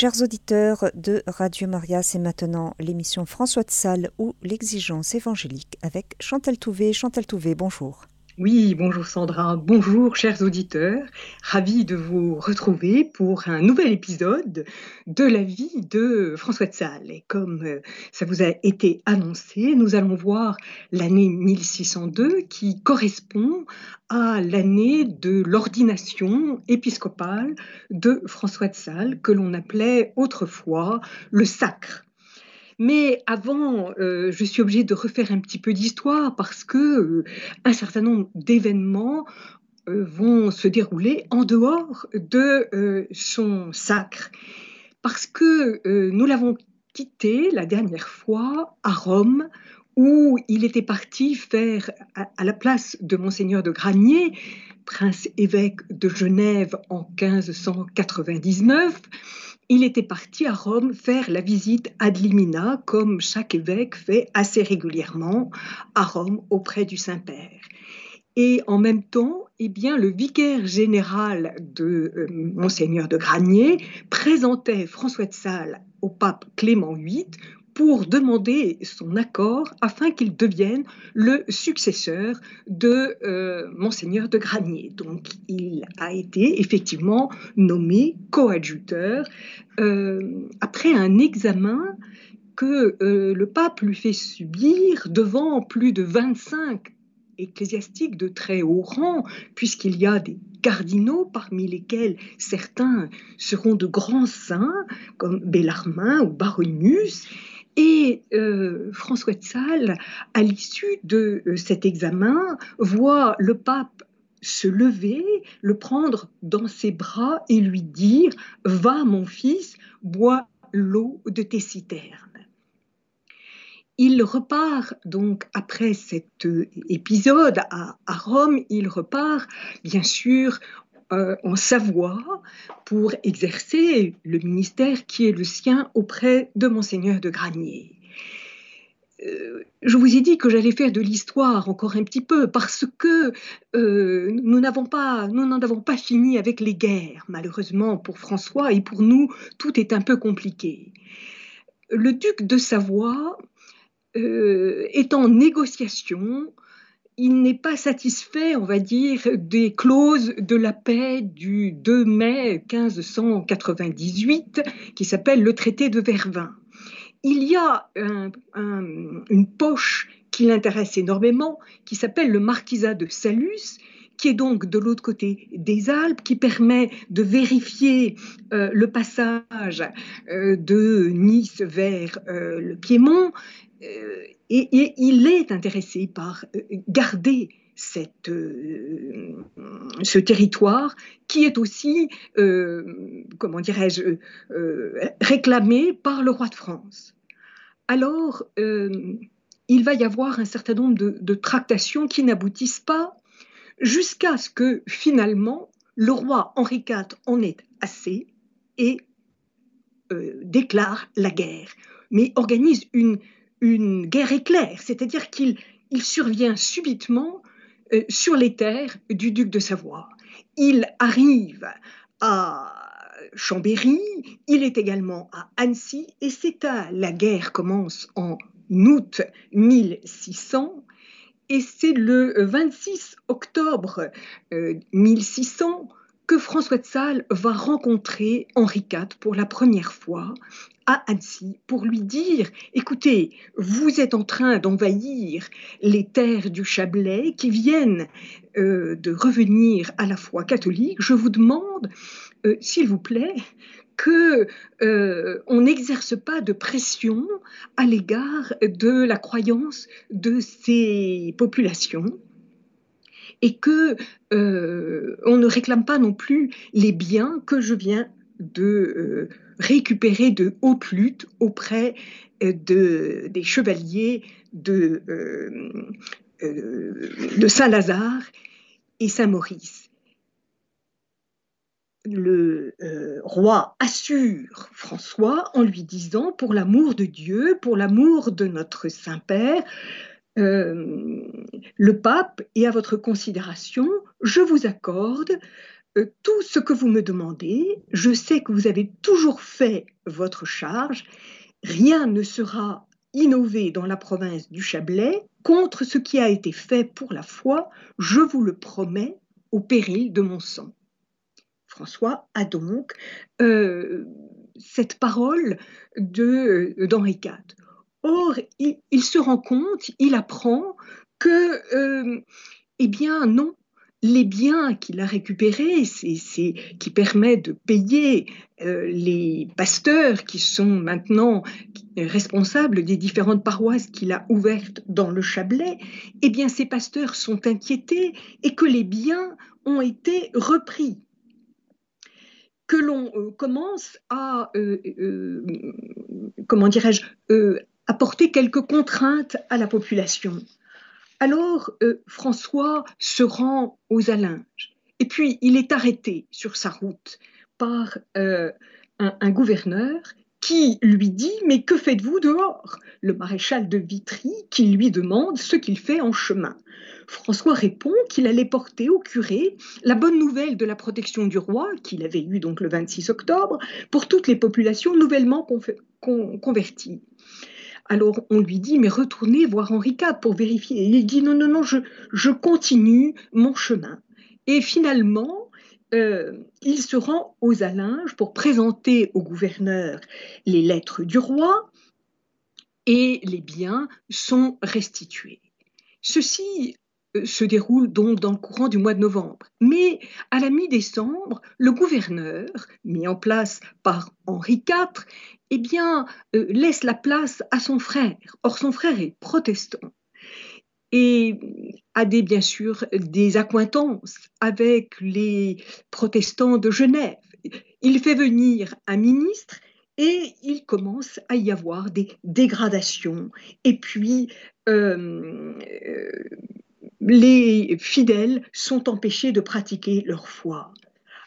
Chers auditeurs de Radio Maria, c'est maintenant l'émission François de Sales ou l'exigence évangélique avec Chantal Touvé. Chantal Touvé, bonjour. Oui, bonjour Sandra, bonjour chers auditeurs, ravi de vous retrouver pour un nouvel épisode de la vie de François de Sales. Et comme euh, ça vous a été annoncé, nous allons voir l'année 1602 qui correspond à l'année de l'ordination épiscopale de François de Sales, que l'on appelait autrefois le sacre. Mais avant, euh, je suis obligée de refaire un petit peu d'histoire parce que euh, un certain nombre d'événements euh, vont se dérouler en dehors de son sacre. Parce que nous l'avons quitté la dernière fois à Rome, où il était parti faire, à, la place de Monseigneur de Granier, prince évêque de Genève en 1599, il était parti à Rome faire la visite ad limina, comme chaque évêque fait assez régulièrement à Rome auprès du Saint-Père. Et en même temps, eh bien, le vicaire général de euh, Monseigneur de Granier présentait François de Sales au pape Clément VIII pour demander son accord afin qu'il devienne le successeur de euh, monseigneur de Granier. Donc il a été effectivement nommé coadjuteur euh, après un examen que euh, le pape lui fait subir devant plus de 25 ecclésiastiques de très haut rang, puisqu'il y a des cardinaux parmi lesquels certains seront de grands saints comme Bellarmin ou Baronius, et euh, François de Sales, à l'issue de euh, cet examen, voit le pape se lever, le prendre dans ses bras et lui dire Va, mon fils, bois l'eau de tes citernes. Il repart donc après cet euh, épisode à, à Rome, il repart bien sûr euh, en Savoie pour exercer le ministère qui est le sien auprès de monseigneur de Granier. Euh, je vous ai dit que j'allais faire de l'histoire encore un petit peu parce que euh, n'avons pas, nous n'en avons pas fini avec les guerres, malheureusement pour François et pour nous, tout est un peu compliqué. Le duc de Savoie est en négociation il n'est pas satisfait, on va dire, des clauses de la paix du 2 mai 1598 qui s'appelle le traité de Vervins. Il y a une poche qui l'intéresse énormément, qui s'appelle le marquisat de Salus, qui est donc de l'autre côté des Alpes, qui permet de vérifier euh, le passage euh, de Nice vers euh, le Piémont euh, et, il est intéressé par euh, garder euh, ce territoire qui est aussi, comment dirais-je, réclamé par le roi de France. Alors, il va y avoir un certain nombre de tractations qui n'aboutissent pas jusqu'à ce que finalement le roi Henri IV en ait assez et déclare la guerre, mais organise une, une guerre éclair, c'est-à-dire qu'il survient subitement euh, sur les terres du duc de Savoie. Il arrive à Chambéry, il est également à Annecy, et c'est à la guerre commence en août 1600, et c'est le 26 octobre 1600 euh, que François de Sales va rencontrer Henri IV pour la première fois à Annecy pour lui dire écoutez, vous êtes en train d'envahir les terres du Chablais qui viennent euh, de revenir à la foi catholique. Je vous demande, euh, s'il vous plaît, que euh, on n'exerce pas de pression à l'égard de la croyance de ces populations et que euh, on ne réclame pas non plus les biens que je viens de euh, récupérer de haute lutte auprès euh, de, des chevaliers de Saint-Lazare et Saint-Maurice. Le roi assure François en lui disant, pour l'amour de Dieu, pour l'amour de notre Saint-Père, euh, le pape est à votre considération, je vous accorde euh, tout ce que vous me demandez, je sais que vous avez toujours fait votre charge, rien ne sera innové dans la province du Chablais contre ce qui a été fait pour la foi, je vous le promets, au péril de mon sang. François a donc euh, cette parole d'Henri IV. Or, il, se rend compte, il apprend que, euh, eh bien, non, les biens qu'il a récupérés, qui permet de payer euh, les pasteurs qui sont maintenant responsables des différentes paroisses qu'il a ouvertes dans le Chablais, eh bien ces pasteurs sont inquiétés et que les biens ont été repris. Que l'on euh, commence à, comment dirais-je, apporter quelques contraintes à la population. Alors euh, François se rend aux Alinges et puis il est arrêté sur sa route par euh, un, gouverneur qui lui dit Mais que faites-vous dehors? Le maréchal de Vitry qui lui demande ce qu'il fait en chemin. François répond qu'il allait porter au curé la bonne nouvelle de la protection du roi, qu'il avait eue donc le 26 octobre, pour toutes les populations nouvellement converties. Alors on lui dit, mais retournez voir Henri IV pour vérifier. Il dit, non, non, non, je, continue mon chemin. Et finalement, euh, il se rend aux Alinges pour présenter au gouverneur les lettres du roi et les biens sont restitués. Ceci euh, se déroule donc dans le courant du mois de novembre. Mais à la mi-décembre, le gouverneur, mis en place par Henri IV, eh bien, euh, laisse la place à son frère. Or, son frère est protestant et a des, bien sûr des accointances avec les protestants de Genève. Il fait venir un ministre et il commence à y avoir des dégradations. Et puis, euh, les fidèles sont empêchés de pratiquer leur foi.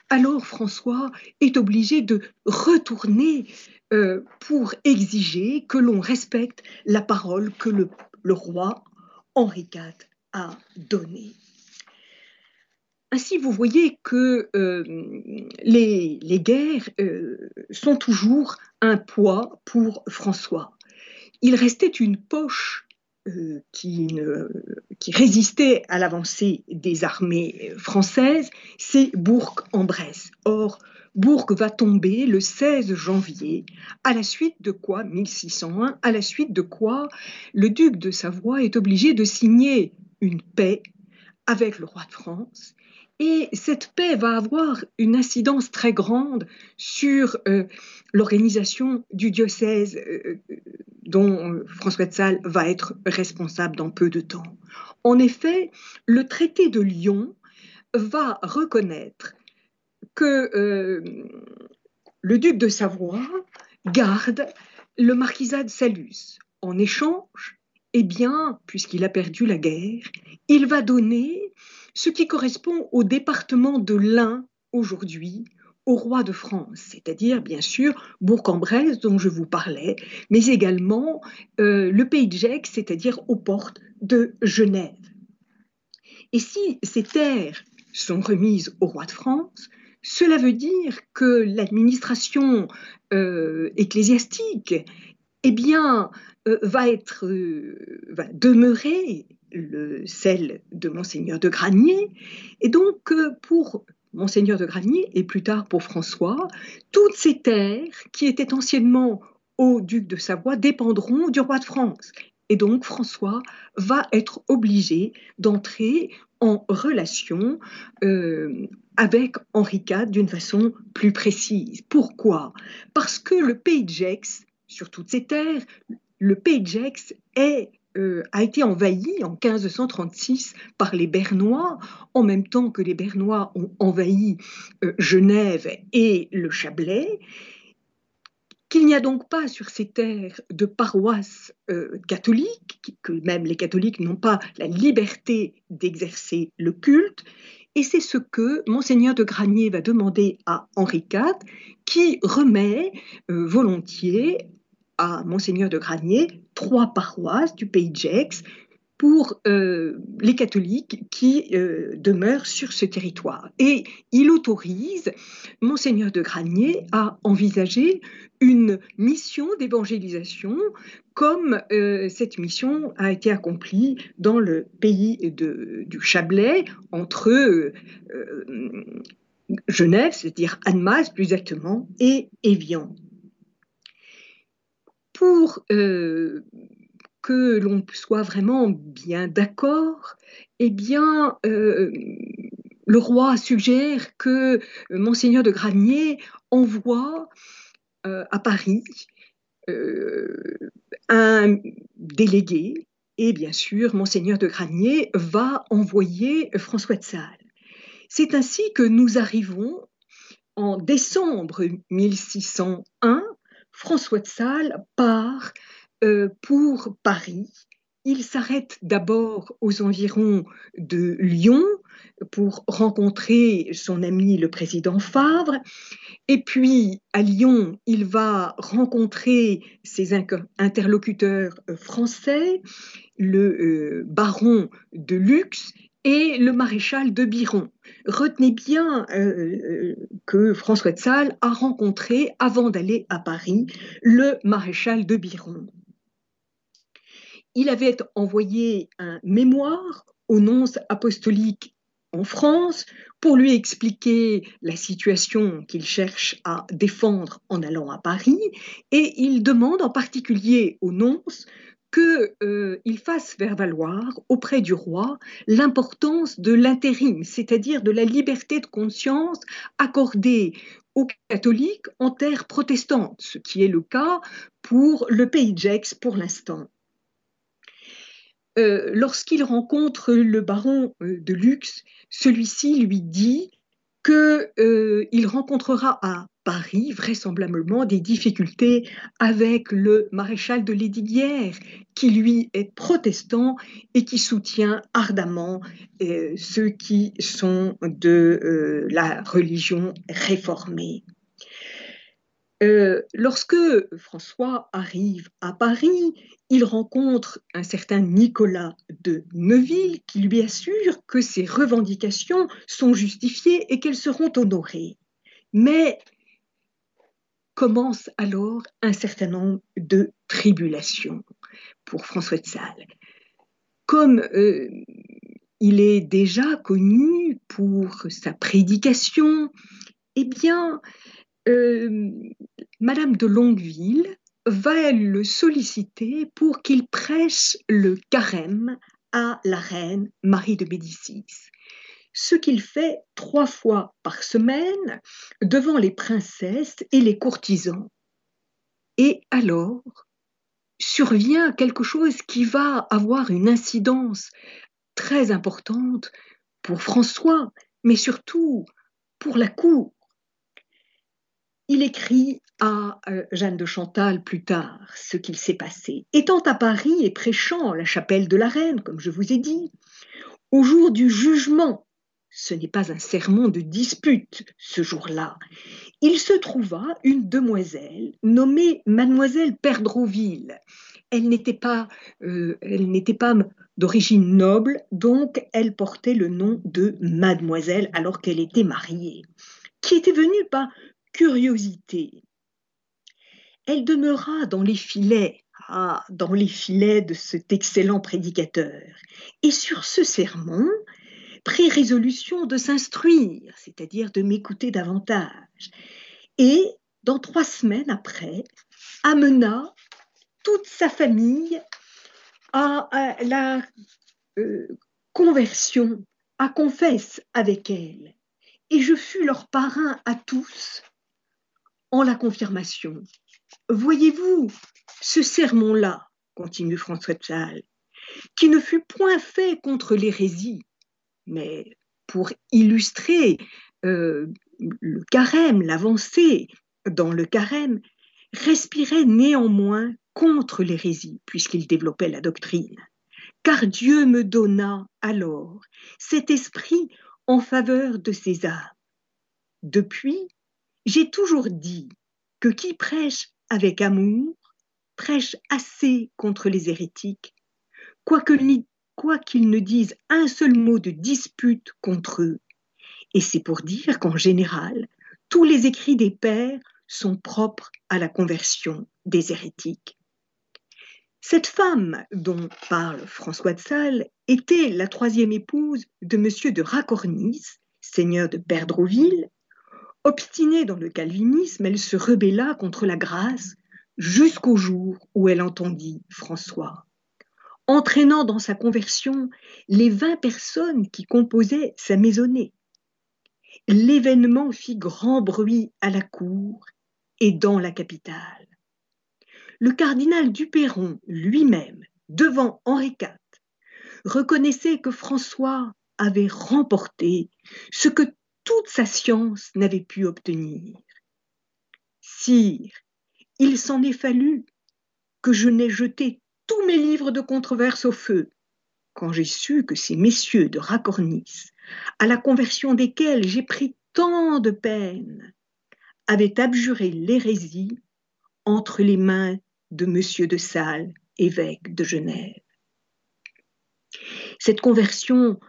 Alors François est obligé de retourner euh, pour exiger que l'on respecte la parole que le, roi Henri IV a donnée. Ainsi, vous voyez que euh, les, guerres euh, sont toujours un poids pour François. Il restait une poche qui, qui, résistait à l'avancée des armées françaises, c'est Bourg-en-Bresse. Or, Bourg va tomber le 16 janvier, à la suite de quoi, 1601, à la suite de quoi le duc de Savoie est obligé de signer une paix avec le roi de France. Et cette paix va avoir une incidence très grande sur euh, l'organisation du diocèse euh, dont François de Sales va être responsable dans peu de temps. En effet, le traité de Lyon va reconnaître que euh, le duc de Savoie garde le marquisat de Salus. En échange, eh bien, puisqu'il a perdu la guerre, il va donner ce qui correspond au département de l'Ain aujourd'hui au roi de France, c'est-à-dire bien sûr Bourg-en-Bresse dont je vous parlais, mais également euh, le pays de Gex, c'est-à-dire aux portes de Genève. Et si ces terres sont remises au roi de France, cela veut dire que l'administration euh, ecclésiastique eh bien, euh, va, être, euh, va demeurer le, celle de Monseigneur de Granier. Et donc, pour Monseigneur de Granier et plus tard pour François, toutes ces terres qui étaient anciennement au duc de Savoie dépendront du roi de France. Et donc François va être obligé d'entrer en relation euh, avec Henri IV d'une façon plus précise. Pourquoi? Parce que le pays de Gex, sur toutes ces terres, le pays de Gex a été envahi en 1536 par les Bernois, en même temps que les Bernois ont envahi euh, Genève et le Chablais qu'il n'y a donc pas sur ces terres de paroisses euh, catholiques, que même les catholiques n'ont pas la liberté d'exercer le culte, et c'est ce que monseigneur de Granier va demander à Henri IV, qui remet euh, volontiers à monseigneur de Granier trois paroisses du pays de Gex, pour euh, les catholiques qui euh, demeurent sur ce territoire. Et il autorise monseigneur de Granier à envisager une mission d'évangélisation comme euh, cette mission a été accomplie dans le pays du Chablais entre Genève, c'est-à-dire Annemasse plus exactement, et Évian. Pour que l'on soit vraiment bien d'accord, eh bien, euh, le roi suggère que monseigneur de Granier envoie euh, à Paris euh, un délégué et bien sûr, monseigneur de Granier va envoyer François de Sales. C'est ainsi que nous arrivons en décembre 1601. François de Sales part euh, pour Paris. Il s'arrête d'abord aux environs de Lyon pour rencontrer son ami le président Favre. Et puis à Lyon, il va rencontrer ses interlocuteurs euh, français, le euh, baron de Luxe et le maréchal de Biron. Retenez bien que François de Sales a rencontré, avant d'aller à Paris, le maréchal de Biron il avait envoyé un mémoire au nonce apostolique en France pour lui expliquer la situation qu'il cherche à défendre en allant à Paris et il demande en particulier au nonce qu'il euh, fasse faire valoir auprès du roi l'importance de l'intérim, c'est-à-dire de la liberté de conscience accordée aux catholiques en terre protestante, ce qui est le cas pour le pays d'Aix pour l'instant. Euh, lorsqu'il rencontre le baron euh, de Luxe, celui-ci lui dit qu'il euh, rencontrera à Paris vraisemblablement des difficultés avec le maréchal de Lesdiguières, qui lui est protestant et qui soutient ardemment ceux qui sont de la religion réformée. Euh, lorsque François arrive à Paris, il rencontre un certain Nicolas de Neuville qui lui assure que ses revendications sont justifiées et qu'elles seront honorées. Mais commence alors un certain nombre de tribulations pour François de Sales. Comme euh, il est déjà connu pour sa prédication, eh bien, Madame de Longueville va le solliciter pour qu'il prêche le carême à la reine Marie de Médicis, ce qu'il fait trois fois par semaine devant les princesses et les courtisans. Et alors survient quelque chose qui va avoir une incidence très importante pour François, mais surtout pour la cour il écrit à euh, Jeanne de Chantal plus tard ce qu'il s'est passé. Étant à Paris et prêchant à la chapelle de la Reine, comme je vous ai dit, au jour du jugement, ce n'est pas un sermon de dispute ce jour-là, il se trouva une demoiselle nommée Mademoiselle Perdroville. Elle n'était pas, euh, elle n'était pas d'origine noble, donc elle portait le nom de Mademoiselle alors qu'elle était mariée, qui était venue pas curiosité. Elle demeura dans les filets, ah, dans les filets de cet excellent prédicateur, et sur ce sermon prit résolution de s'instruire, c'est-à-dire de m'écouter davantage, et dans trois semaines après, amena toute sa famille à, la euh, conversion, à confesse avec elle. Et je fus leur parrain à tous en la confirmation. Voyez-vous, ce sermon-là, continue François de Sales, qui ne fut point fait contre l'hérésie, mais pour illustrer euh, le carême, l'avancée dans le carême, respirait néanmoins contre l'hérésie, puisqu'il développait la doctrine. Car Dieu me donna alors cet esprit en faveur de ces âmes. Depuis, j'ai toujours dit que qui prêche avec amour prêche assez contre les hérétiques, quoiqu'ils ne disent un seul mot de dispute contre eux. Et c'est pour dire qu'en général, tous les écrits des pères sont propres à la conversion des hérétiques. Cette femme dont parle François de Sales était la troisième épouse de M. de Racornis, seigneur de Perdroville. Obstinée dans le calvinisme, elle se rebella contre la grâce jusqu'au jour où elle entendit François, entraînant dans sa conversion les vingt personnes qui composaient sa maisonnée. L'événement fit grand bruit à la cour et dans la capitale le cardinal Duperron lui-même, devant Henri IV, reconnaissait que François avait remporté ce que toute sa science n'avait pu obtenir. Sire, il s'en est fallu que je n'ai jeté tous mes livres de controverse au feu, quand j'ai su que ces messieurs de Racornis, à la conversion desquels j'ai pris tant de peine, avaient abjuré l'hérésie entre les mains de M. de Sales, évêque de Genève. Cette conversion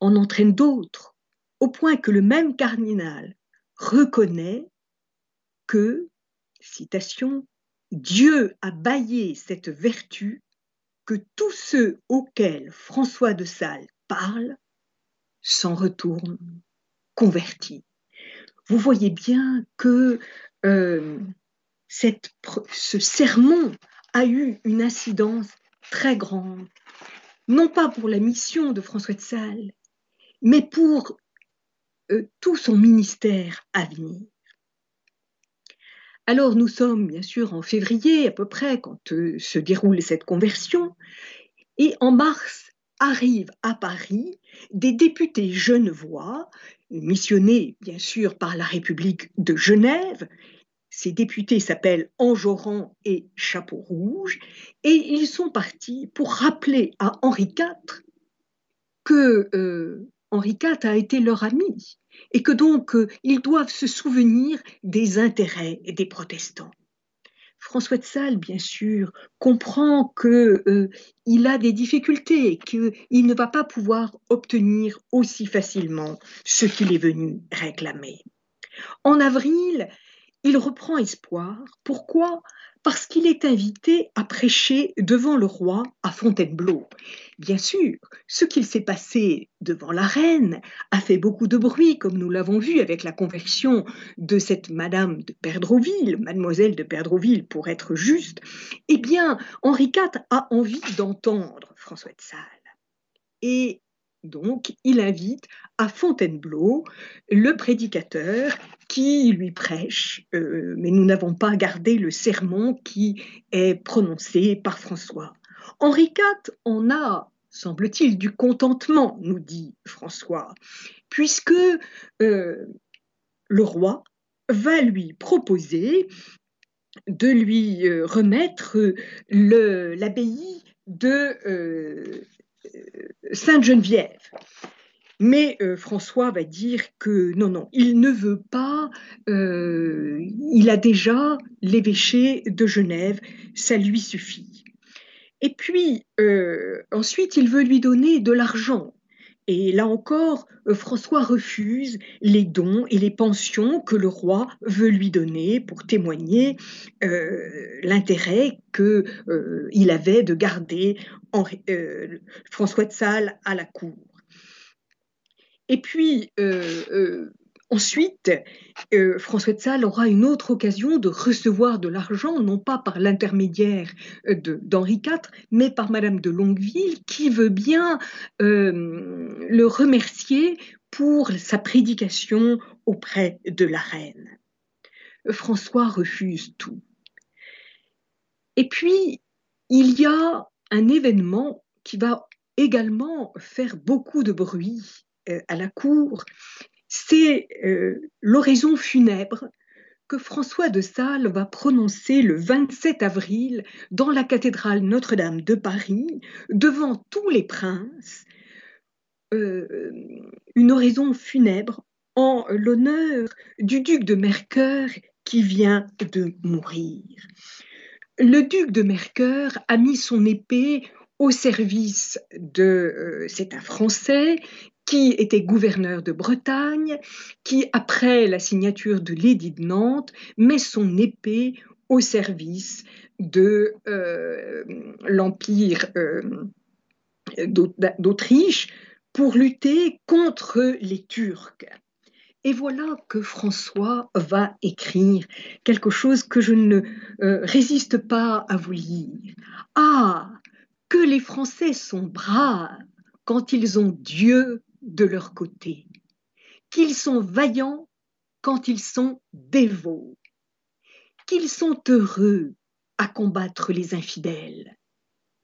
en entraîne d'autres, au point que le même cardinal reconnaît que, citation, Dieu a baillé cette vertu que tous ceux auxquels François de Sales parle s'en retournent convertis. Vous voyez bien que euh, ce sermon a eu une incidence très grande, non pas pour la mission de François de Sales, mais pour tout son ministère à venir. Alors nous sommes bien sûr en février à peu près quand euh, se déroule cette conversion, et en mars arrivent à Paris des députés genevois, missionnés bien sûr par la République de Genève, ces députés s'appellent Enjolras et Chapeau Rouge, et ils sont partis pour rappeler à Henri IV que euh, Henri IV a été leur ami et que donc euh, ils doivent se souvenir des intérêts des protestants. François de Sales, bien sûr, comprend qu'il euh, a des difficultés, qu'il ne va pas pouvoir obtenir aussi facilement ce qu'il est venu réclamer. En avril, il reprend espoir. Pourquoi? Parce qu'il est invité à prêcher devant le roi à Fontainebleau. Bien sûr, ce qu'il s'est passé devant la reine a fait beaucoup de bruit, comme nous l'avons vu avec la conversion de cette Madame de Perdroville, Mademoiselle de Perdroville pour être juste. Eh bien, Henri IV a envie d'entendre François de Sales. Et donc, il invite à Fontainebleau le prédicateur qui lui prêche, euh, mais nous n'avons pas gardé le sermon qui est prononcé par François. Henri IV en a, semble-t-il, du contentement, nous dit François, puisque euh, le roi va lui proposer de lui euh, remettre l'abbaye de Sainte-Geneviève. Mais euh, François va dire que non, non, il ne veut pas, euh, il a déjà l'évêché de Genève, ça lui suffit. Et puis, euh, ensuite, il veut lui donner de l'argent. Et là encore, François refuse les dons et les pensions que le roi veut lui donner pour témoigner l'intérêt qu'il avait de garder François de Sales à la cour. Et puis, euh, euh, ensuite, euh, François de Sales aura une autre occasion de recevoir de l'argent, non pas par l'intermédiaire d'Henri IV, mais par Madame de Longueville, qui veut bien le remercier pour sa prédication auprès de la reine. François refuse tout. Et puis, il y a un événement qui va également faire beaucoup de bruit euh, à la cour, c'est euh, l'oraison funèbre que François de Sales va prononcer le 27 avril dans la cathédrale Notre-Dame de Paris, devant tous les princes, euh, une oraison funèbre en l'honneur du duc de Mercœur qui vient de mourir. Le duc de Mercœur a mis son épée au service de... c'est un Français qui était gouverneur de Bretagne, qui, après la signature de l'édit de Nantes, met son épée au service de l'Empire d'Autriche pour lutter contre les Turcs. Et voilà que François va écrire quelque chose que je ne euh, résiste pas à vous lire. Ah, que les Français sont braves quand ils ont Dieu de leur côté, qu'ils sont vaillants quand ils sont dévots, qu'ils sont heureux à combattre les infidèles.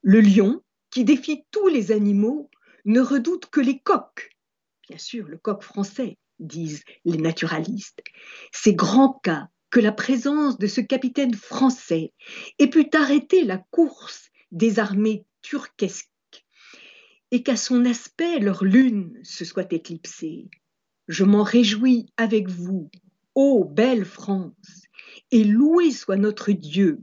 Le lion, qui défie tous les animaux, ne redoute que les coqs. Bien sûr, le coq français, disent les naturalistes. C'est grand cas que la présence de ce capitaine français ait pu arrêter la course des armées turquesques et qu'à son aspect leur lune se soit éclipsée. Je m'en réjouis avec vous, ô belle France, et loué soit notre Dieu,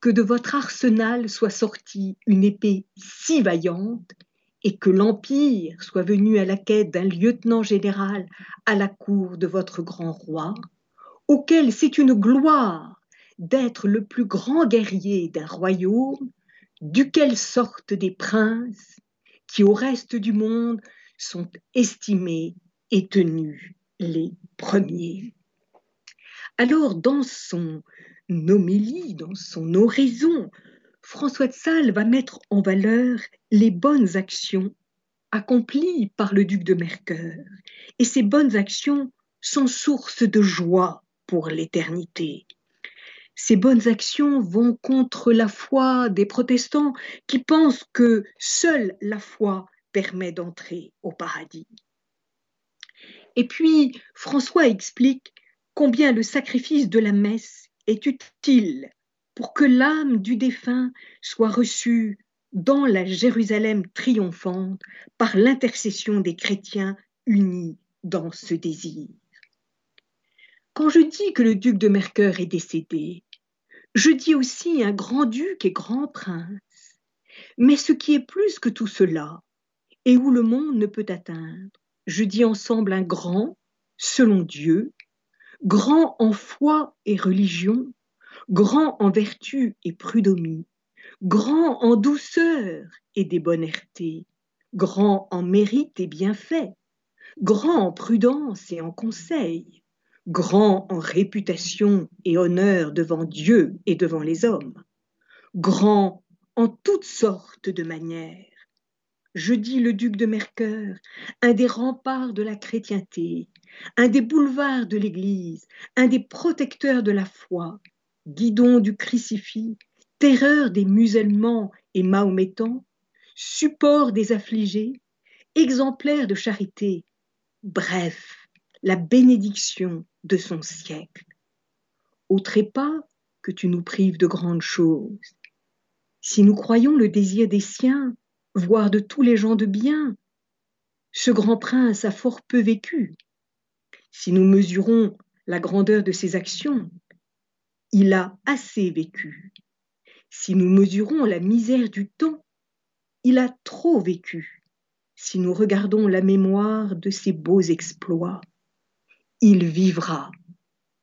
que de votre arsenal soit sortie une épée si vaillante et que l'Empire soit venu à la quête d'un lieutenant général à la cour de votre grand roi, auquel c'est une gloire d'être le plus grand guerrier d'un royaume, duquel sortent des princes qui au reste du monde sont estimés et tenus les premiers. Alors dans son homélie, dans son oraison, François de Sales va mettre en valeur les bonnes actions accomplies par le duc de Mercœur. Et ces bonnes actions sont source de joie pour l'éternité. Ces bonnes actions vont contre la foi des protestants qui pensent que seule la foi permet d'entrer au paradis. Et puis, François explique combien le sacrifice de la messe est utile pour que l'âme du défunt soit reçue dans la Jérusalem triomphante par l'intercession des chrétiens unis dans ce désir. Quand je dis que le duc de Mercœur est décédé, je dis aussi un grand-duc et grand prince. Mais ce qui est plus que tout cela, et où le monde ne peut atteindre, je dis ensemble un grand, selon Dieu, grand en foi et religion, grand en vertu et prud'homie, grand en douceur et débonnereté, grand en mérite et bienfait, grand en prudence et en conseil, grand en réputation et honneur devant Dieu et devant les hommes, grand en toutes sortes de manières. Je dis le duc de Mercœur, un des remparts de la chrétienté, un des boulevards de l'Église, un des protecteurs de la foi, guidon du crucifix, terreur des musulmans et mahométans, support des affligés, exemplaire de charité, bref, la bénédiction de son siècle. Au trépas que tu nous prives de grandes choses. Si nous croyons le désir des siens, voire de tous les gens de bien, ce grand prince a fort peu vécu. Si nous mesurons la grandeur de ses actions, il a assez vécu. Si nous mesurons la misère du temps, il a trop vécu. Si nous regardons la mémoire de ses beaux exploits, il vivra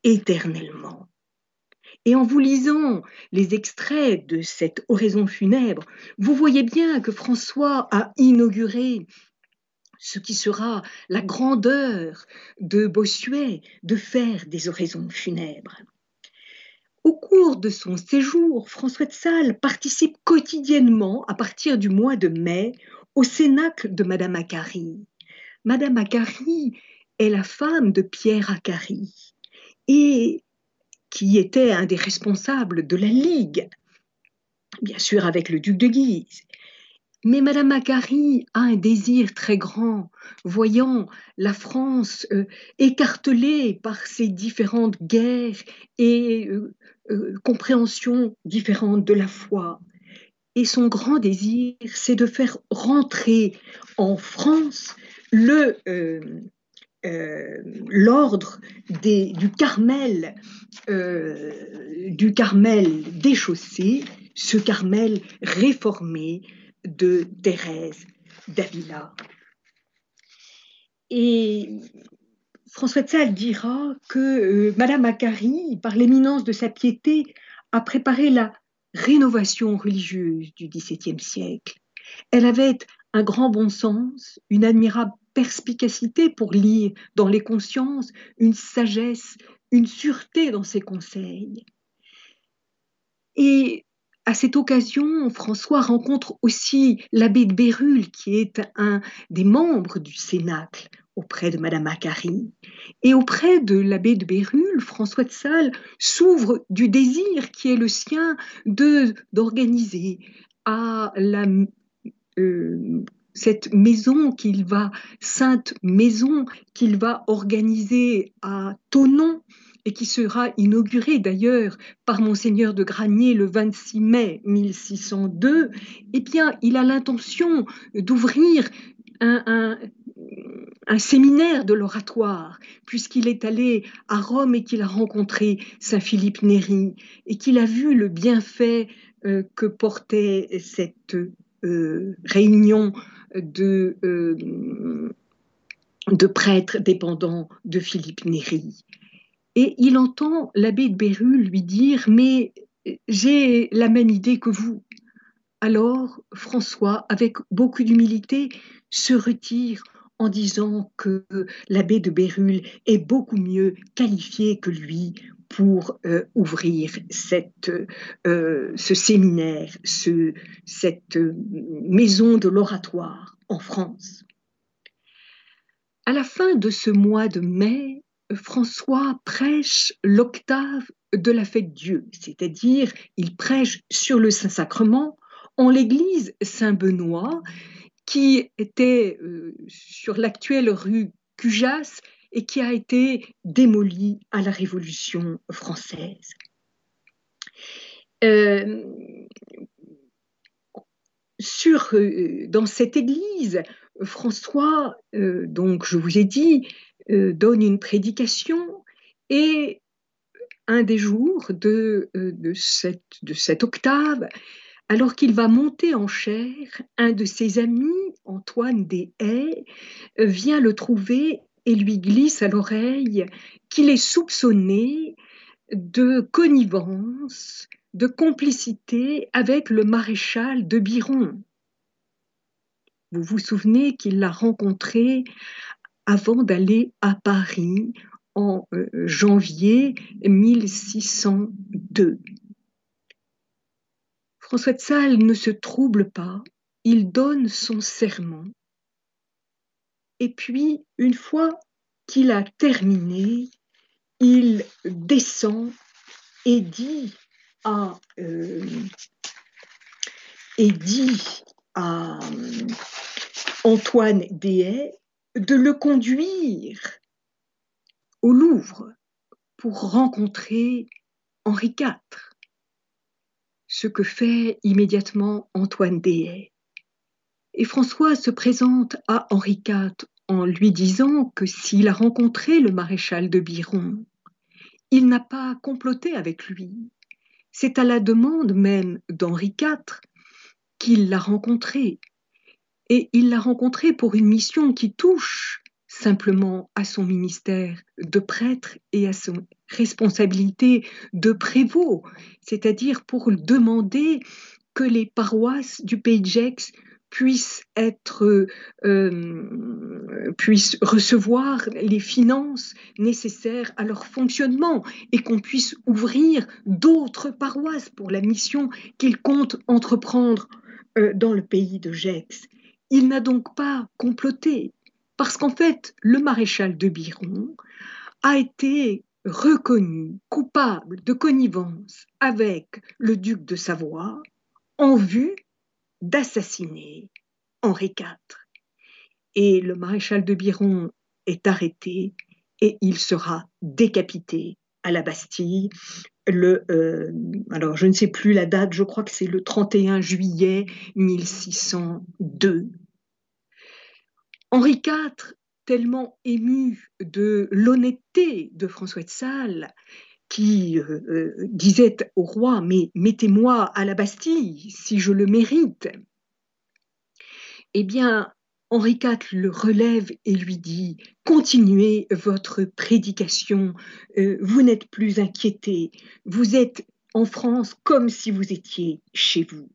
éternellement. Et en vous lisant les extraits de cette oraison funèbre, vous voyez bien que François a inauguré ce qui sera la grandeur de Bossuet de faire des oraisons funèbres. Au cours de son séjour, François de Sales participe quotidiennement, à partir du mois de mai, au cénacle de Madame Acari. Madame Acari est la femme de Pierre Acari et qui était un des responsables de la Ligue, bien sûr avec le duc de Guise. Mais Madame Macquarie a un désir très grand, voyant la France euh, écartelée par ses différentes guerres et euh, euh, compréhensions différentes de la foi. Et son grand désir, c'est de faire rentrer en France le l'ordre du Carmel, du Carmel déchaussé, ce Carmel réformé de Thérèse d'Avila. Et François de Sales dira que euh, Madame Macquarie, par l'éminence de sa piété, a préparé la rénovation religieuse du XVIIe siècle. Elle avait un grand bon sens, une admirable perspicacité pour lire dans les consciences, une sagesse, une sûreté dans ses conseils. Et à cette occasion, François rencontre aussi l'abbé de Bérulle, qui est un des membres du Cénacle auprès de Madame Macquarie. Et auprès de l'abbé de Bérulle, François de Sales s'ouvre du désir qui est le sien d'organiser à la euh, cette maison qu'il va, sainte maison qu'il va organiser à Tonon et qui sera inaugurée d'ailleurs par monseigneur de Granier le 26 mai 1602, eh bien, il a l'intention d'ouvrir un, séminaire de l'oratoire, puisqu'il est allé à Rome et qu'il a rencontré Saint Philippe Néri et qu'il a vu le bienfait euh, que portait cette euh, réunion de, euh, de prêtres dépendants de Philippe Néri. Et il entend l'abbé de Bérulle lui dire Mais j'ai la même idée que vous. Alors François, avec beaucoup d'humilité, se retire en disant que l'abbé de Bérulle est beaucoup mieux qualifié que lui pour euh, ouvrir euh, ce séminaire, ce, cette maison de l'oratoire en France. À la fin de ce mois de mai, François prêche l'octave de la fête Dieu, c'est-à-dire il prêche sur le Saint-Sacrement en l'église Saint-Benoît qui était euh, sur l'actuelle rue Cujas et qui a été démolie à la Révolution française. Euh, euh, dans cette église, François, donc je vous ai dit, donne une prédication et un des jours de, de, cette, de cette octave, alors qu'il va monter en chair, un de ses amis, Antoine des Haies, vient le trouver et lui glisse à l'oreille qu'il est soupçonné de connivence, de complicité avec le maréchal de Biron. Vous vous souvenez qu'il l'a rencontré avant d'aller à Paris en euh, janvier 1602. François de Sales ne se trouble pas, il donne son serment. Et puis, une fois qu'il a terminé, il descend et dit à, euh, et dit à euh, Antoine Déhay de le conduire au Louvre pour rencontrer Henri IV ce que fait immédiatement Antoine Déhay. Et François se présente à Henri IV en lui disant que s'il a rencontré le maréchal de Biron, il n'a pas comploté avec lui. C'est à la demande même d'Henri IV qu'il l'a rencontré. Et il l'a rencontré pour une mission qui touche simplement à son ministère de prêtre et à son responsabilité de prévôt, c'est-à-dire pour demander que les paroisses du pays de Gex puissent être euh, puissent recevoir les finances nécessaires à leur fonctionnement et qu'on puisse ouvrir d'autres paroisses pour la mission qu'ils comptent entreprendre euh, dans le pays de Gex. Il n'a donc pas comploté, parce qu'en fait, le maréchal de Biron a été reconnu coupable de connivence avec le duc de Savoie en vue d'assassiner Henri IV. Et le maréchal de Biron est arrêté et il sera décapité à la Bastille. Le, euh, alors, je ne sais plus la date, je crois que c'est le 31 juillet 1602. Henri IV, tellement ému de l'honnêteté de François de Sales, qui euh, euh, disait au roi, mais mettez-moi à la Bastille si je le mérite, eh bien, Henri IV le relève et lui dit Continuez votre prédication, euh, vous n'êtes plus inquiété, vous êtes en France comme si vous étiez chez vous.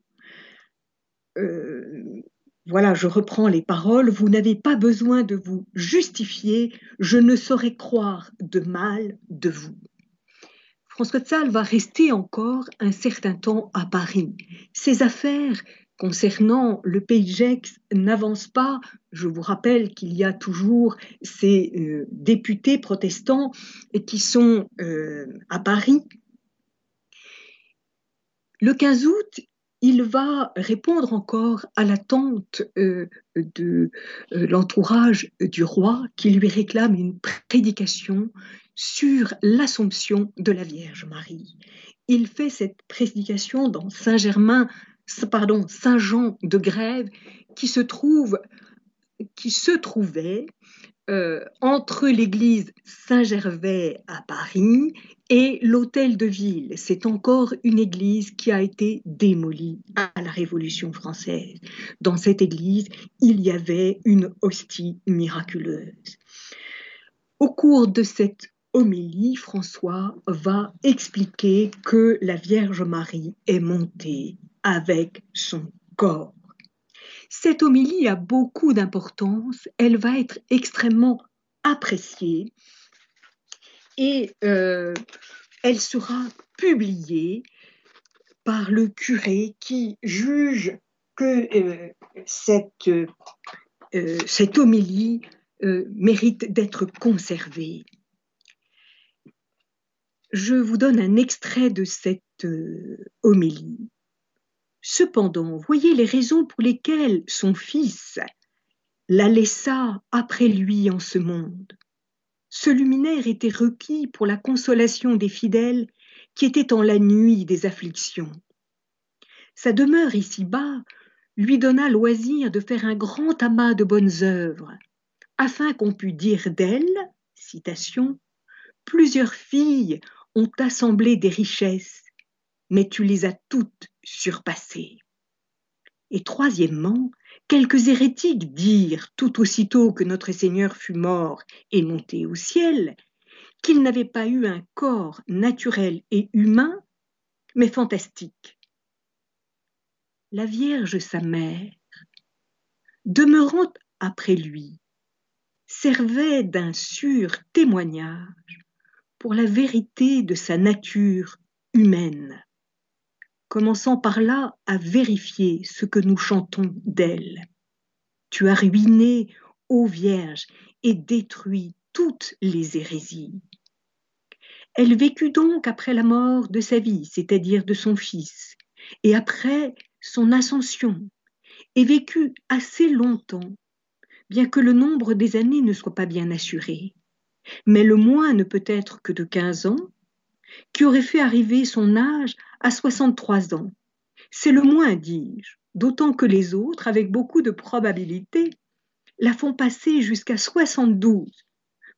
Voilà, je reprends les paroles, vous n'avez pas besoin de vous justifier, je ne saurais croire de mal de vous. François Sales va rester encore un certain temps à Paris. Ses affaires concernant le pays Gex n'avancent pas. Je vous rappelle qu'il y a toujours ces euh, députés protestants qui sont euh, à Paris. Le 15 août, il va répondre encore à l'attente euh, de l'entourage du roi qui lui réclame une prédication sur l'Assomption de la Vierge Marie. Il fait cette prédication dans Saint-Germain, pardon, Saint-Jean de Grève, qui se trouve, qui se trouvait euh, entre l'église Saint-Gervais à Paris et l'hôtel de ville. C'est encore une église qui a été démolie à la Révolution française. Dans cette église, il y avait une hostie miraculeuse. Au cours de cette homélie, François va expliquer que la Vierge Marie est montée avec son corps. Cette homélie a beaucoup d'importance, elle va être extrêmement appréciée et euh, elle sera publiée par le curé qui juge que euh, cette, euh, cette homélie mérite d'être conservée. Je vous donne un extrait de cette euh, homélie. Cependant, voyez les raisons pour lesquelles son fils la laissa après lui en ce monde. Ce luminaire était requis pour la consolation des fidèles qui étaient en la nuit des afflictions. Sa demeure ici-bas lui donna loisir de faire un grand amas de bonnes œuvres, afin qu'on pût dire d'elle, citation, Plusieurs filles ont assemblé des richesses, mais tu les as toutes surpassées. Et troisièmement, quelques hérétiques dirent, tout aussitôt que notre Seigneur fut mort et monté au ciel, qu'il n'avait pas eu un corps naturel et humain, mais fantastique. La Vierge, sa mère, demeurant après lui, servait d'un sûr témoignage pour la vérité de sa nature humaine, commençant par là à vérifier ce que nous chantons d'elle. Tu as ruiné, ô Vierge, et détruit toutes les hérésies. Elle vécut donc après la mort de sa vie, c'est-à-dire de son fils, et après son ascension, et vécut assez longtemps, bien que le nombre des années ne soit pas bien assuré mais le moins ne peut être que de 15 ans, qui aurait fait arriver son âge à 63 ans. C'est le moins, dis-je, d'autant que les autres, avec beaucoup de probabilité, la font passer jusqu'à 72,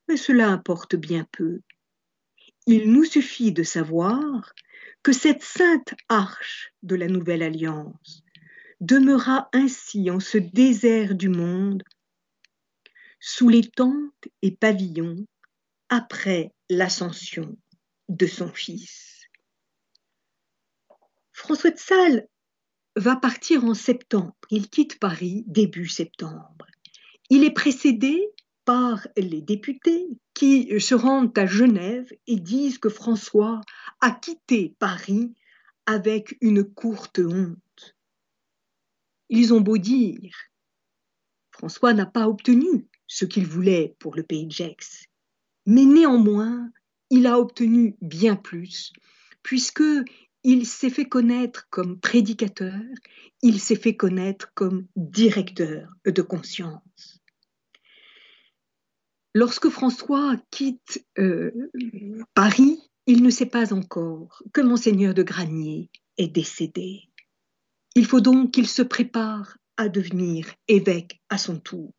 mais cela importe bien peu. Il nous suffit de savoir que cette sainte arche de la nouvelle alliance demeura ainsi en ce désert du monde, sous les tentes et pavillons après l'ascension de son fils. François de Sales va partir en septembre. Il quitte Paris début septembre. Il est précédé par les députés qui se rendent à Genève et disent que François a quitté Paris avec une courte honte. Ils ont beau dire, François n'a pas obtenu ce qu'il voulait pour le pays de Gex mais néanmoins, il a obtenu bien plus, puisque il s'est fait connaître comme prédicateur, il s'est fait connaître comme directeur de conscience. Lorsque François quitte euh, Paris, il ne sait pas encore que monseigneur de Granier est décédé. Il faut donc qu'il se prépare à devenir évêque à son tour.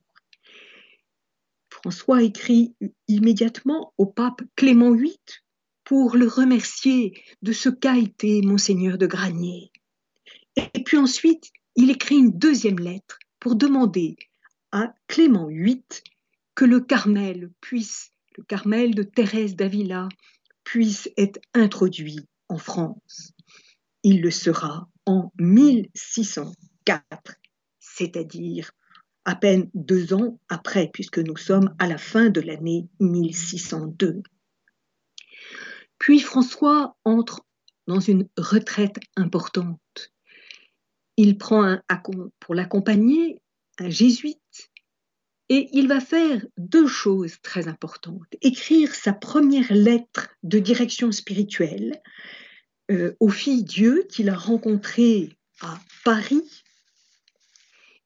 François écrit immédiatement au pape Clément VIII pour le remercier de ce qu'a été monseigneur de Granier. Et puis ensuite, il écrit une deuxième lettre pour demander à Clément VIII que le Carmel puisse, le Carmel de Thérèse d'Avila, puisse être introduit en France. Il le sera en 1604, c'est-à-dire à peine deux ans après, puisque nous sommes à la fin de l'année 1602. Puis François entre dans une retraite importante. Il prend pour l'accompagner un jésuite et il va faire deux choses très importantes. Écrire sa première lettre de direction spirituelle euh, aux filles Dieu qu'il a rencontrées à Paris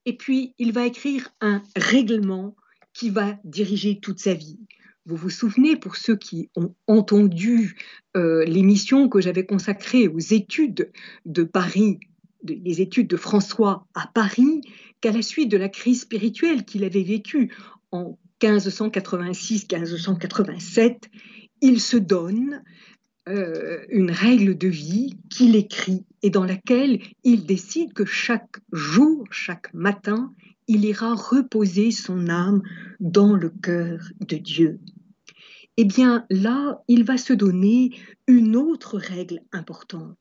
et puis, il va écrire un règlement qui va diriger toute sa vie. Vous vous souvenez, pour ceux qui ont entendu euh, l'émission que j'avais consacrée aux études de Paris, les études de François à Paris, qu'à la suite de la crise spirituelle qu'il avait vécue en 1586-1587, il se donne euh, une règle de vie qu'il écrit et dans laquelle il décide que chaque jour, chaque matin, il ira reposer son âme dans le cœur de Dieu. Eh bien là, il va se donner une autre règle importante.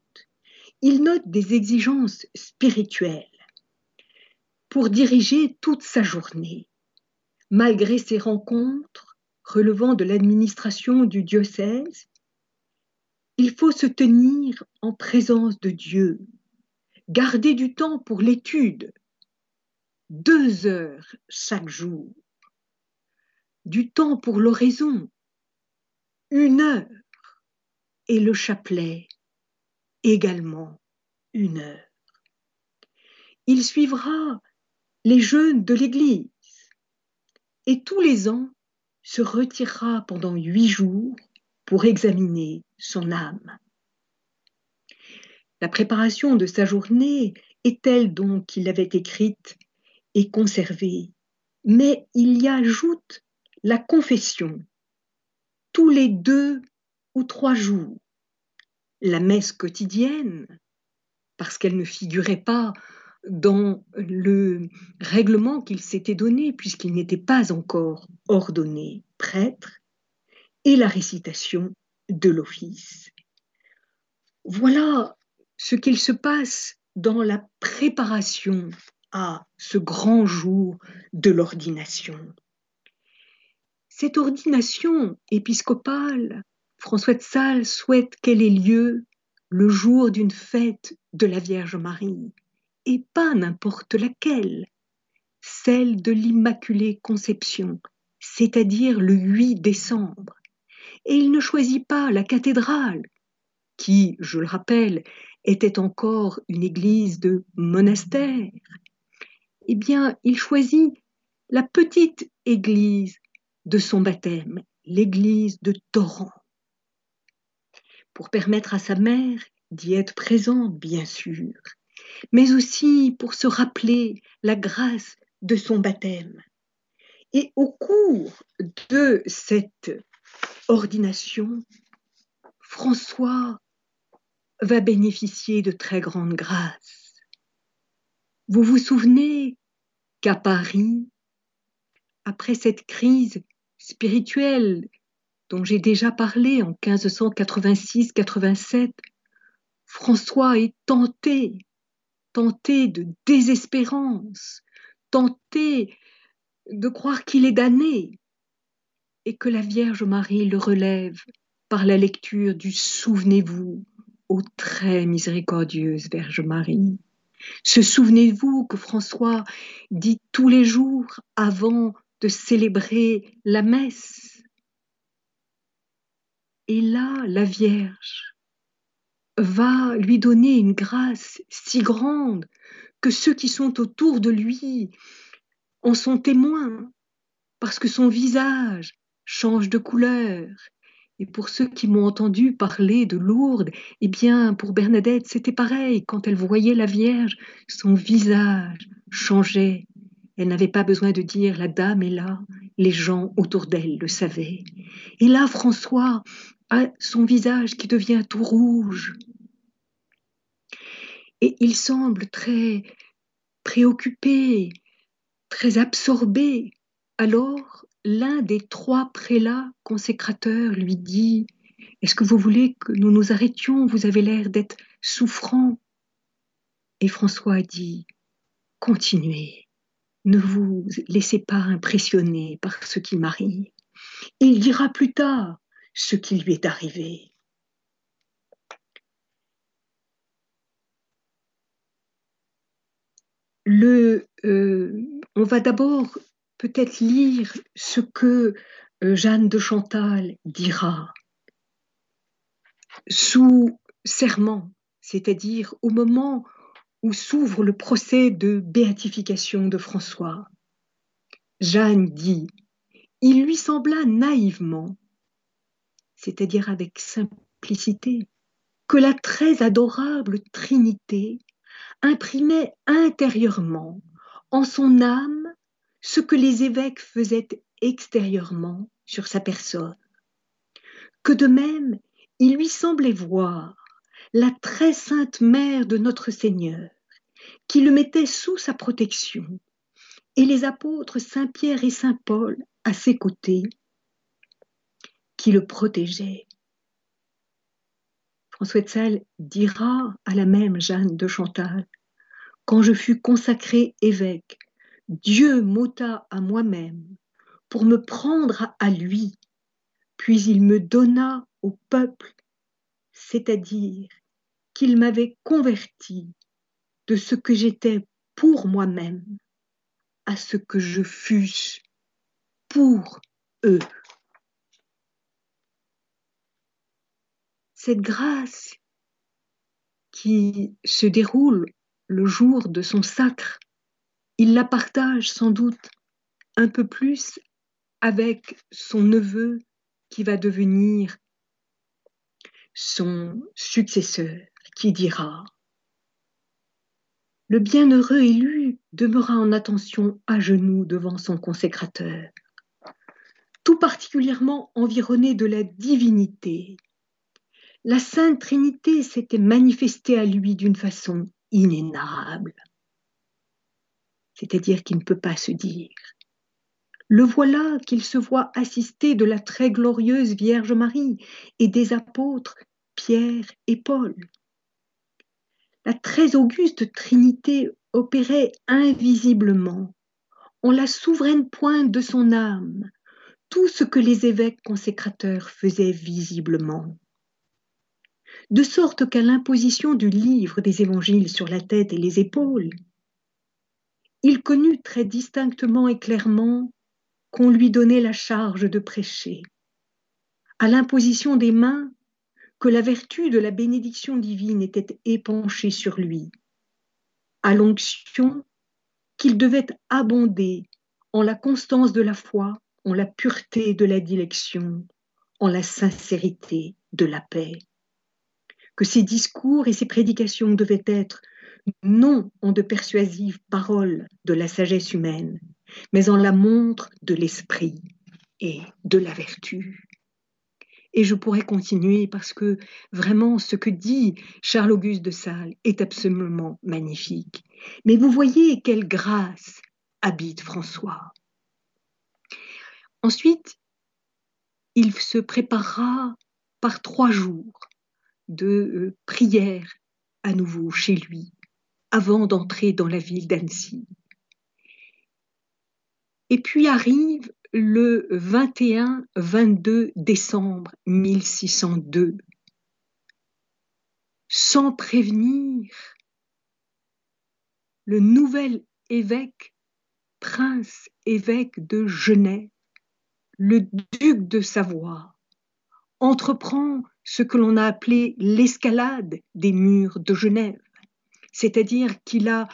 Il note des exigences spirituelles pour diriger toute sa journée. Malgré ses rencontres relevant de l'administration du diocèse, il faut se tenir en présence de Dieu, garder du temps pour l'étude, deux heures chaque jour, du temps pour l'oraison, une heure, et le chapelet également une heure. Il suivra les jeunes de l'Église. Et tous les ans se retirera pendant huit jours pour examiner son âme. La préparation de sa journée est telle donc qu'il l'avait écrite et conservée, mais il y ajoute la confession. Tous les deux ou trois jours, la messe quotidienne, parce qu'elle ne figurait pas dans le règlement qu'il s'était donné, puisqu'il n'était pas encore ordonné prêtre, et la récitation de l'office. Voilà ce qu'il se passe dans la préparation à ce grand jour de l'ordination. Cette ordination épiscopale, François de Sales souhaite qu'elle ait lieu le jour d'une fête de la Vierge Marie, et pas n'importe laquelle, celle de l'Immaculée Conception, c'est-à-dire le 8 décembre et il ne choisit pas la cathédrale, qui, je le rappelle, était encore une église de monastère. Eh bien, il choisit la petite église de son baptême, l'église de Torrent, pour permettre à sa mère d'y être présente, bien sûr, mais aussi pour se rappeler la grâce de son baptême. Et au cours de cette ordination, François va bénéficier de très grandes grâces. Vous vous souvenez qu'à Paris, après cette crise spirituelle dont j'ai déjà parlé en 1586-87, François est tenté, tenté de désespérance, tenté de croire qu'il est damné et que la Vierge Marie le relève par la lecture du Souvenez-vous, ô très miséricordieuse Vierge Marie. Se souvenez-vous que François dit tous les jours avant de célébrer la messe. Et là, la Vierge va lui donner une grâce si grande que ceux qui sont autour de lui en sont témoins, parce que son visage change de couleur. Et pour ceux qui m'ont entendu parler de Lourdes, eh bien, pour Bernadette, c'était pareil. Quand elle voyait la Vierge, son visage changeait. Elle n'avait pas besoin de dire la dame est là. Les gens autour d'elle le savaient. Et là, François a son visage qui devient tout rouge. Et il semble très préoccupé très absorbé. Alors, l'un des trois prélats consécrateurs lui dit Est-ce que vous voulez que nous nous arrêtions? Vous avez l'air d'être souffrant. Et François dit Continuez, ne vous laissez pas impressionner par ce qui m'arrive. Il dira plus tard ce qui lui est arrivé. Euh, on va d'abord peut-être lire ce que euh, Jeanne de Chantal dira sous serment, c'est-à-dire au moment où s'ouvre le procès de béatification de François. Jeanne dit Il lui sembla naïvement, c'est-à-dire avec simplicité, que la très adorable Trinité imprimait intérieurement en son âme ce que les évêques faisaient extérieurement sur sa personne. Que de même, il lui semblait voir la très sainte mère de notre Seigneur, qui le mettait sous sa protection, et les apôtres Saint Pierre et Saint Paul à ses côtés, qui le protégeaient. François de Sales dira à la même Jeanne de Chantal Quand je fus consacré évêque, Dieu m'ôta à moi-même pour me prendre à lui, puis il me donna au peuple, c'est-à-dire qu'il m'avait converti de ce que j'étais pour moi-même à ce que je fusse pour eux. Cette grâce qui se déroule le jour de son sacre, il la partage sans doute un peu plus avec son neveu qui va devenir son successeur qui dira Le bienheureux élu demeura en attention à genoux devant son consécrateur, tout particulièrement environné de la divinité. La Sainte Trinité s'était manifestée à lui d'une façon inénarrable, c'est-à-dire qu'il ne peut pas se dire. Le voilà qu'il se voit assisté de la très glorieuse Vierge Marie et des apôtres Pierre et Paul la très auguste Trinité opérait invisiblement, en la souveraine pointe de son âme, tout ce que les évêques consécrateurs faisaient visiblement. De sorte qu'à l'imposition du livre des évangiles sur la tête et les épaules, il connut très distinctement et clairement qu'on lui donnait la charge de prêcher. À l'imposition des mains, que la vertu de la bénédiction divine était épanchée sur lui, à l'onction qu'il devait abonder en la constance de la foi, en la pureté de la dilection, en la sincérité de la paix. Que ses discours et ses prédications devaient être non en de persuasives paroles de la sagesse humaine, mais en la montre de l'esprit et de la vertu. Et je pourrais continuer parce que vraiment ce que dit Charles-Auguste de Sales est absolument magnifique. Mais vous voyez quelle grâce habite François. Ensuite, il se préparera par trois jours de euh, prière à nouveau chez lui avant d'entrer dans la ville d'Annecy. Et puis arrive le 21-22 décembre 1602. Sans prévenir, le nouvel évêque, prince évêque de Genève, le duc de Savoie, entreprend ce que l'on a appelé l'escalade des murs de Genève, c'est-à-dire qu'il a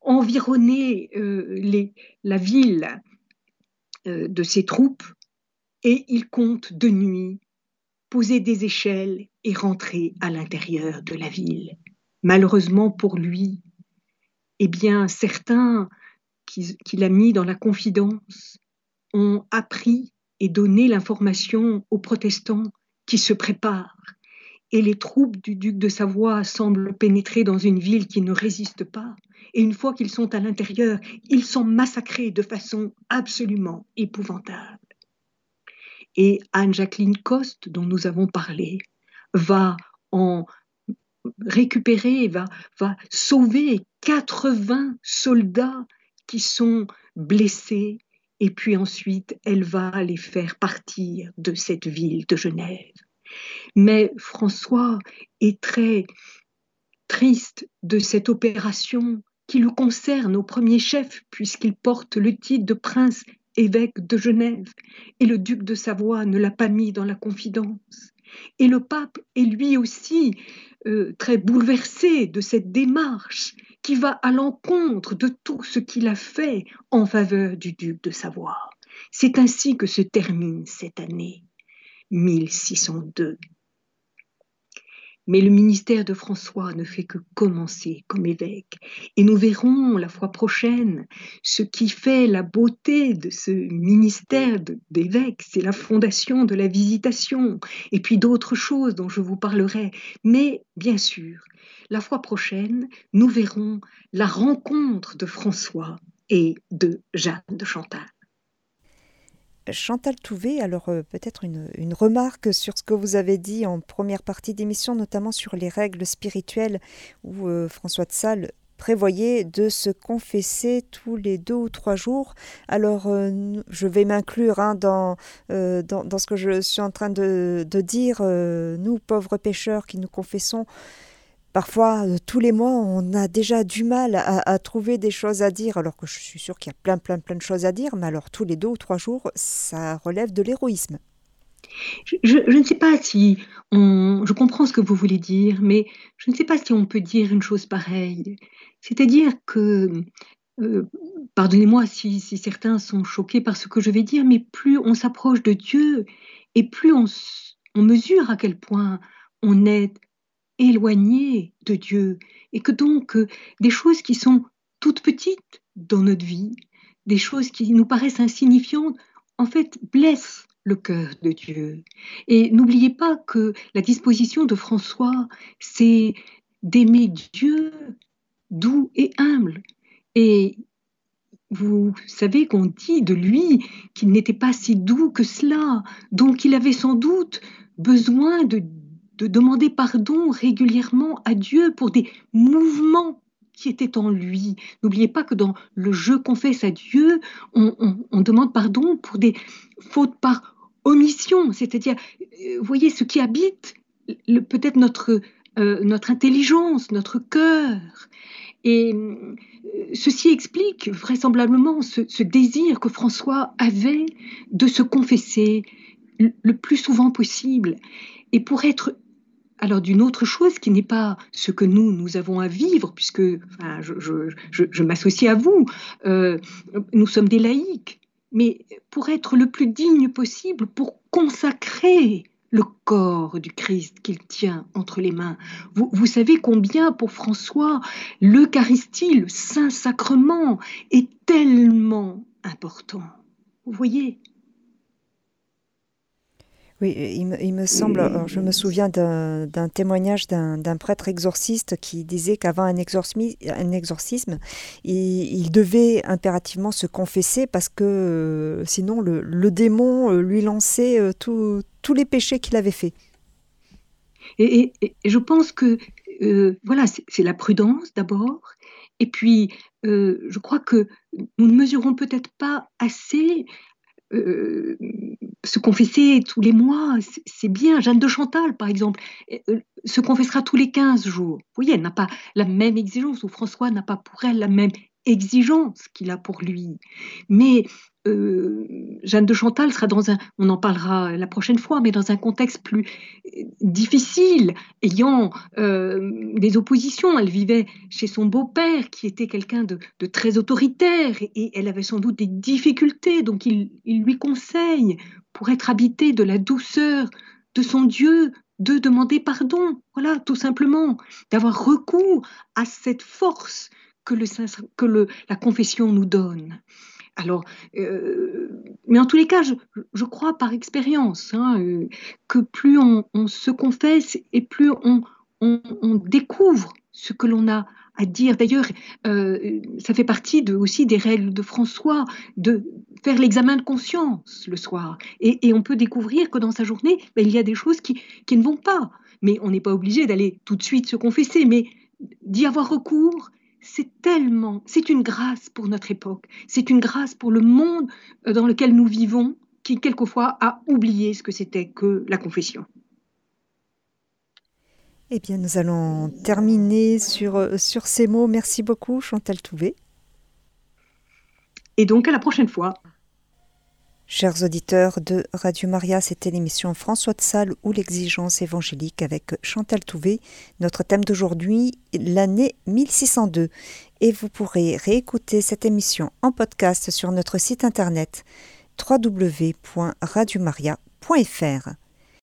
environné euh, la ville euh, de ses troupes et il compte de nuit poser des échelles et rentrer à l'intérieur de la ville. Malheureusement pour lui, eh bien, certains qu'il a mis dans la confidence ont appris et donné l'information aux protestants qui se préparent. Et les troupes du duc de Savoie semblent pénétrer dans une ville qui ne résiste pas. Et une fois qu'ils sont à l'intérieur, ils sont massacrés de façon absolument épouvantable. Et Anne-Jacqueline Coste, dont nous avons parlé, va en récupérer, va, va sauver 80 soldats qui sont blessés, et puis ensuite elle va les faire partir de cette ville de Genève. Mais François est très triste de cette opération qui le concerne au premier chef, puisqu'il porte le titre de prince évêque de Genève, et le duc de Savoie ne l'a pas mis dans la confidence. Et le pape est lui aussi euh, très bouleversé de cette démarche qui va à l'encontre de tout ce qu'il a fait en faveur du duc de Savoie. C'est ainsi que se termine cette année 1602. Mais le ministère de François ne fait que commencer comme évêque. Et nous verrons la fois prochaine ce qui fait la beauté de ce ministère d'évêque. C'est la fondation de la visitation et puis d'autres choses dont je vous parlerai. Mais bien sûr, la fois prochaine, nous verrons la rencontre de François et de Jeanne de Chantal. Chantal Touvet, alors euh, peut-être une, remarque sur ce que vous avez dit en première partie d'émission, notamment sur les règles spirituelles, où euh, François de Sales prévoyait de se confesser tous les deux ou trois jours. Alors, euh, je vais m'inclure hein, dans, dans, ce que je suis en train de, de dire. nous, pauvres pécheurs qui nous confessons, Parfois, euh, tous les mois, on a déjà du mal à, trouver des choses à dire, alors que je suis sûre qu'il y a plein, plein, plein de choses à dire, mais alors tous les deux ou trois jours, ça relève de l'héroïsme. Je, ne sais pas si on, je comprends ce que vous voulez dire, mais je ne sais pas si on peut dire une chose pareille. C'est-à-dire que, euh, pardonnez-moi si, certains sont choqués par ce que je vais dire, mais plus on s'approche de Dieu et plus on, on mesure à quel point on est éloigné de Dieu et que donc euh, des choses qui sont toutes petites dans notre vie, des choses qui nous paraissent insignifiantes, en fait blessent le cœur de Dieu. Et n'oubliez pas que la disposition de François, c'est d'aimer Dieu doux et humble. Et vous savez qu'on dit de lui qu'il n'était pas si doux que cela, donc il avait sans doute besoin de de demander pardon régulièrement à Dieu pour des mouvements qui étaient en lui. N'oubliez pas que dans le je confesse à Dieu, on, demande pardon pour des fautes par omission, c'est-à-dire, euh, vous voyez, ce qui habite peut-être notre, euh, notre intelligence, notre cœur. Et euh, ceci explique vraisemblablement ce, désir que François avait de se confesser le plus souvent possible. Et pour être alors d'une autre chose qui n'est pas ce que nous, nous avons à vivre, puisque je, m'associe à vous, euh, nous sommes des laïcs, mais pour être le plus digne possible, pour consacrer le corps du Christ qu'il tient entre les mains. Vous, vous savez combien pour François l'Eucharistie, le Saint-Sacrement, est tellement important. Vous voyez oui, il me, semble, je me souviens d'un témoignage d'un prêtre exorciste qui disait qu'avant un, exorcisme, il, devait impérativement se confesser parce que euh, sinon le, démon euh, lui lançait euh, tous les péchés qu'il avait faits. Et, je pense que voilà, c'est la prudence d'abord, et puis je crois que nous ne mesurons peut-être pas assez euh, se confesser tous les mois, c'est bien. Jeanne de Chantal, par exemple, euh, se confessera tous les 15 jours. Vous voyez, elle n'a pas la même exigence, ou François n'a pas pour elle la même exigence qu'il a pour lui. Mais euh, Jeanne de Chantal sera dans un, on en parlera la prochaine fois, mais dans un contexte plus euh, difficile, ayant euh, des oppositions. Elle vivait chez son beau-père, qui était quelqu'un de, très autoritaire, et, elle avait sans doute des difficultés. Donc il, il lui conseille, pour être habité de la douceur de son Dieu, de demander pardon. Voilà, tout simplement, d'avoir recours à cette force que, le, que le, la confession nous donne. Alors, euh, mais en tous les cas, je, crois par expérience hein, euh, que plus on, se confesse et plus on, découvre ce que l'on a à dire. D'ailleurs, euh, ça fait partie de, aussi des règles de François de faire l'examen de conscience le soir. Et, on peut découvrir que dans sa journée, ben, il y a des choses qui, qui ne vont pas. Mais on n'est pas obligé d'aller tout de suite se confesser, mais d'y avoir recours c'est tellement, c'est une grâce pour notre époque, c'est une grâce pour le monde euh, dans lequel nous vivons, qui quelquefois a oublié ce que c'était que la confession. Eh bien, nous allons terminer sur, euh, sur ces mots. Merci beaucoup, Chantal Touvet. Et donc, à la prochaine fois. Chers auditeurs de Radio Maria, c'était l'émission François de Sales ou l'exigence évangélique avec Chantal Touvet. Notre thème d'aujourd'hui, l'année 1602. Et vous pourrez réécouter cette émission en podcast sur notre site internet www.radiomaria.fr.